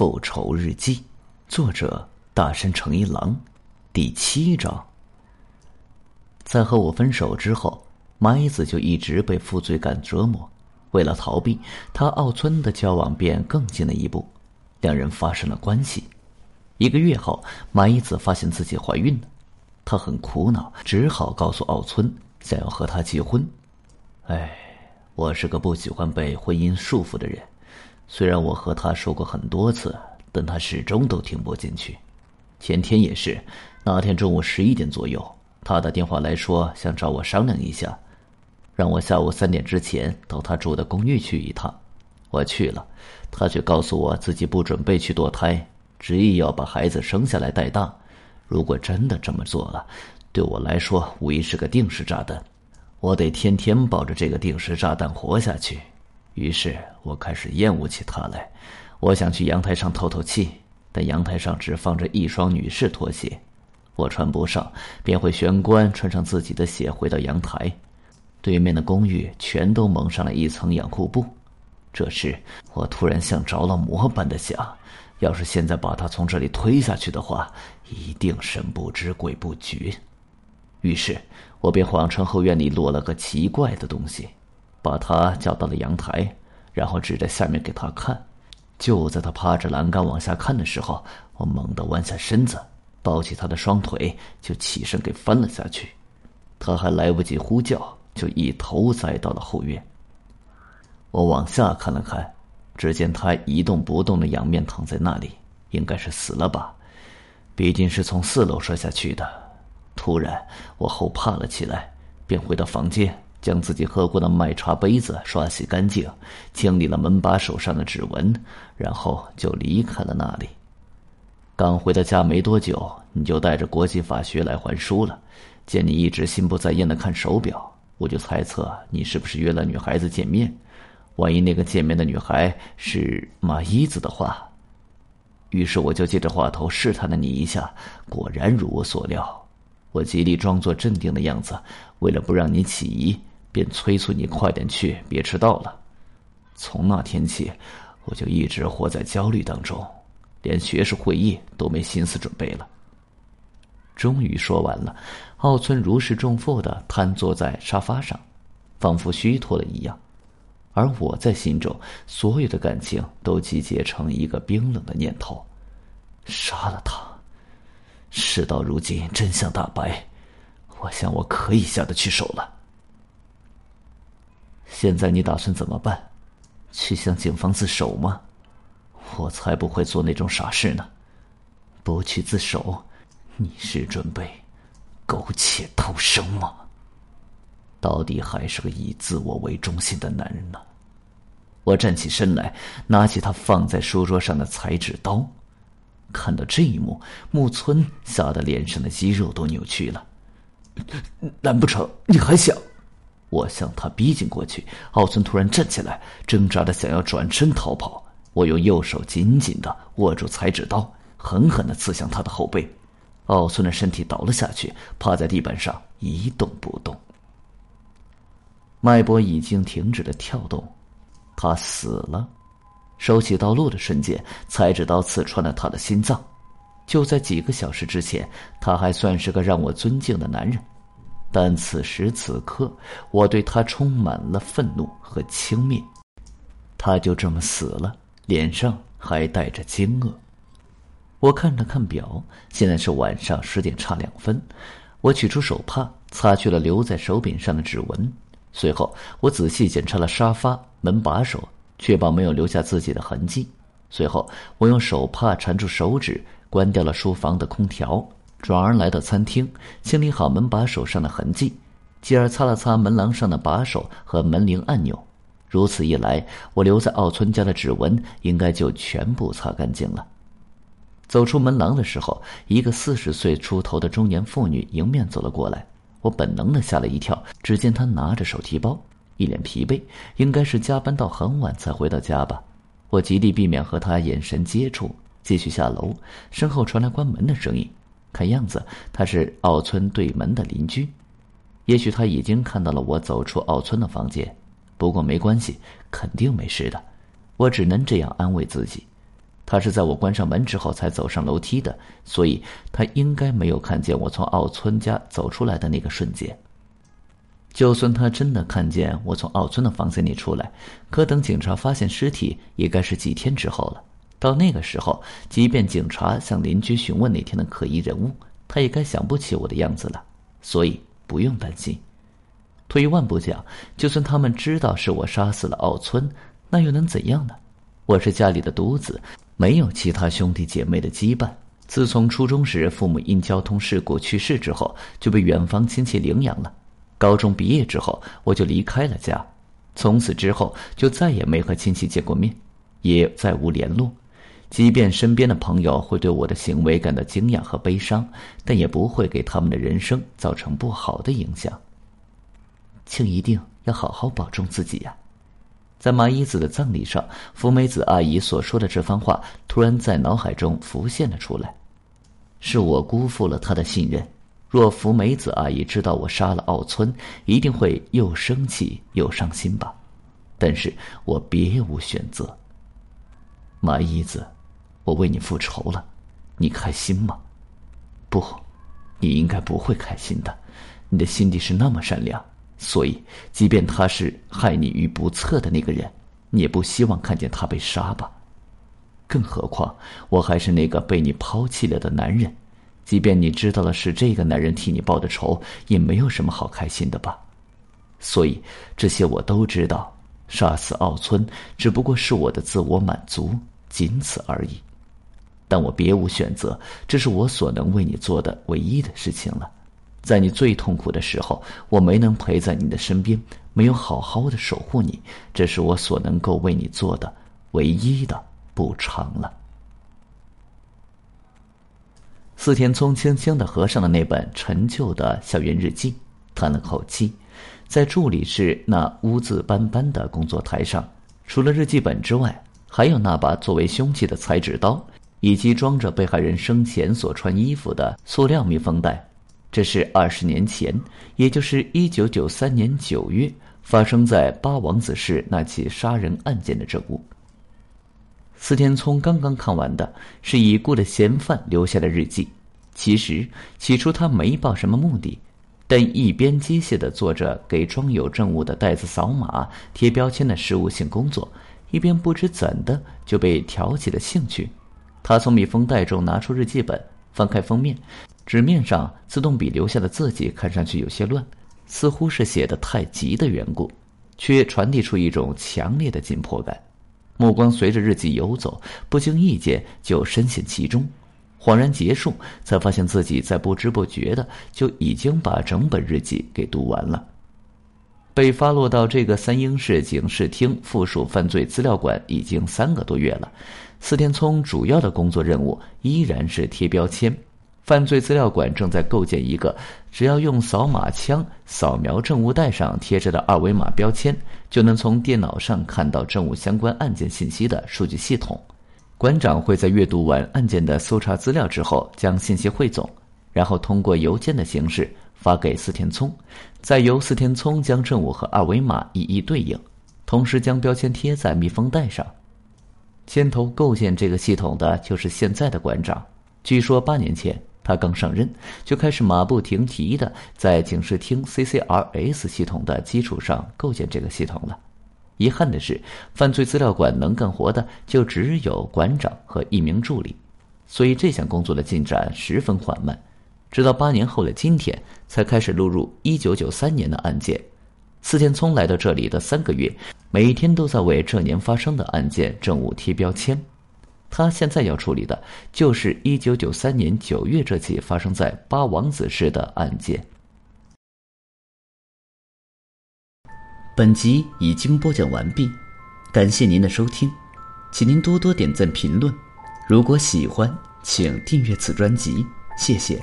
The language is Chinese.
复仇日记》，作者大山诚一郎，第七章。在和我分手之后，麻衣子就一直被负罪感折磨。为了逃避，他奥村的交往便更进了一步，两人发生了关系。一个月后，麻衣子发现自己怀孕了，她很苦恼，只好告诉奥村想要和他结婚。哎，我是个不喜欢被婚姻束缚的人。虽然我和他说过很多次，但他始终都听不进去。前天也是，那天中午十一点左右，他打电话来说想找我商量一下，让我下午三点之前到他住的公寓去一趟。我去了，他却告诉我自己不准备去堕胎，执意要把孩子生下来带大。如果真的这么做了，对我来说无疑是个定时炸弹，我得天天抱着这个定时炸弹活下去。于是我开始厌恶起他来，我想去阳台上透透气，但阳台上只放着一双女士拖鞋，我穿不上，便会玄关穿上自己的鞋回到阳台。对面的公寓全都蒙上了一层养护布。这时我突然像着了魔般的想，要是现在把他从这里推下去的话，一定神不知鬼不觉。于是我便谎称后院里落了个奇怪的东西。把他叫到了阳台，然后指着下面给他看。就在他趴着栏杆往下看的时候，我猛地弯下身子，抱起他的双腿，就起身给翻了下去。他还来不及呼叫，就一头栽到了后院。我往下看了看，只见他一动不动的仰面躺在那里，应该是死了吧？毕竟是从四楼摔下去的。突然，我后怕了起来，便回到房间。将自己喝过的麦茶杯子刷洗干净，清理了门把手上的指纹，然后就离开了那里。刚回到家没多久，你就带着国际法学来还书了。见你一直心不在焉的看手表，我就猜测你是不是约了女孩子见面。万一那个见面的女孩是马伊子的话，于是我就借着话头试探了你一下，果然如我所料。我极力装作镇定的样子，为了不让你起疑。便催促你快点去，别迟到了。从那天起，我就一直活在焦虑当中，连学士会议都没心思准备了。终于说完了，奥村如释重负的瘫坐在沙发上，仿佛虚脱了一样。而我在心中，所有的感情都集结成一个冰冷的念头：杀了他。事到如今，真相大白，我想我可以下得去手了。现在你打算怎么办？去向警方自首吗？我才不会做那种傻事呢！不去自首，你是准备苟且偷生吗？到底还是个以自我为中心的男人呢！我站起身来，拿起他放在书桌上的裁纸刀。看到这一幕，木村吓得脸上的肌肉都扭曲了。难不成你还想？我向他逼近过去，奥村突然站起来，挣扎的想要转身逃跑。我用右手紧紧的握住裁纸刀，狠狠的刺向他的后背。奥村的身体倒了下去，趴在地板上一动不动。脉搏已经停止了跳动，他死了。收起刀落的瞬间，裁纸刀刺穿了他的心脏。就在几个小时之前，他还算是个让我尊敬的男人。但此时此刻，我对他充满了愤怒和轻蔑。他就这么死了，脸上还带着惊愕。我看了看表，现在是晚上十点差两分。我取出手帕，擦去了留在手柄上的指纹。随后，我仔细检查了沙发、门把手，确保没有留下自己的痕迹。随后，我用手帕缠住手指，关掉了书房的空调。转而来到餐厅，清理好门把手上的痕迹，继而擦了擦门廊上的把手和门铃按钮。如此一来，我留在奥村家的指纹应该就全部擦干净了。走出门廊的时候，一个四十岁出头的中年妇女迎面走了过来，我本能的吓了一跳。只见她拿着手提包，一脸疲惫，应该是加班到很晚才回到家吧。我极力避免和她眼神接触，继续下楼，身后传来关门的声音。看样子他是奥村对门的邻居，也许他已经看到了我走出奥村的房间。不过没关系，肯定没事的。我只能这样安慰自己。他是在我关上门之后才走上楼梯的，所以他应该没有看见我从奥村家走出来的那个瞬间。就算他真的看见我从奥村的房间里出来，可等警察发现尸体，也该是几天之后了。到那个时候，即便警察向邻居询问那天的可疑人物，他也该想不起我的样子了。所以不用担心。退一万步讲，就算他们知道是我杀死了奥村，那又能怎样呢？我是家里的独子。没有其他兄弟姐妹的羁绊。自从初中时父母因交通事故去世之后，就被远方亲戚领养了。高中毕业之后，我就离开了家，从此之后就再也没和亲戚见过面，也再无联络。即便身边的朋友会对我的行为感到惊讶和悲伤，但也不会给他们的人生造成不好的影响。请一定要好好保重自己呀。在麻衣子的葬礼上，福美子阿姨所说的这番话突然在脑海中浮现了出来。是我辜负了她的信任。若福美子阿姨知道我杀了奥村，一定会又生气又伤心吧。但是我别无选择。麻衣子，我为你复仇了，你开心吗？不，你应该不会开心的。你的心地是那么善良。所以，即便他是害你于不测的那个人，你也不希望看见他被杀吧？更何况，我还是那个被你抛弃了的男人。即便你知道了是这个男人替你报的仇，也没有什么好开心的吧？所以，这些我都知道。杀死奥村只不过是我的自我满足，仅此而已。但我别无选择，这是我所能为你做的唯一的事情了。在你最痛苦的时候，我没能陪在你的身边，没有好好的守护你，这是我所能够为你做的唯一的补偿了。四田聪轻轻的合上了那本陈旧的校园日记，叹了口气，在助理室那污渍斑斑的工作台上，除了日记本之外，还有那把作为凶器的裁纸刀，以及装着被害人生前所穿衣服的塑料密封袋。这是二十年前，也就是一九九三年九月，发生在八王子市那起杀人案件的证物。司天聪刚刚看完的是已故的嫌犯留下的日记。其实起初他没抱什么目的，但一边机械的做着给装有证物的袋子扫码、贴标签的事务性工作，一边不知怎的就被挑起了兴趣。他从密封袋中拿出日记本，翻开封面。纸面上自动笔留下的字迹看上去有些乱，似乎是写的太急的缘故，却传递出一种强烈的紧迫感。目光随着日记游走，不经意间就深陷其中，恍然结束，才发现自己在不知不觉的就已经把整本日记给读完了。被发落到这个三英市警视厅附属犯罪资料馆已经三个多月了，四田聪主要的工作任务依然是贴标签。犯罪资料馆正在构建一个只要用扫码枪扫描证物袋上贴着的二维码标签，就能从电脑上看到证物相关案件信息的数据系统。馆长会在阅读完案件的搜查资料之后，将信息汇总，然后通过邮件的形式发给四田聪，再由四田聪将证物和二维码一一对应，同时将标签贴在密封袋上。牵头构建这个系统的就是现在的馆长，据说八年前。他刚上任，就开始马不停蹄的在警视厅 CCRS 系统的基础上构建这个系统了。遗憾的是，犯罪资料馆能干活的就只有馆长和一名助理，所以这项工作的进展十分缓慢。直到八年后的今天，才开始录入1993年的案件。四田聪来到这里的三个月，每天都在为这年发生的案件证物贴标签。他现在要处理的就是一九九三年九月这起发生在八王子市的案件。本集已经播讲完毕，感谢您的收听，请您多多点赞评论。如果喜欢，请订阅此专辑，谢谢。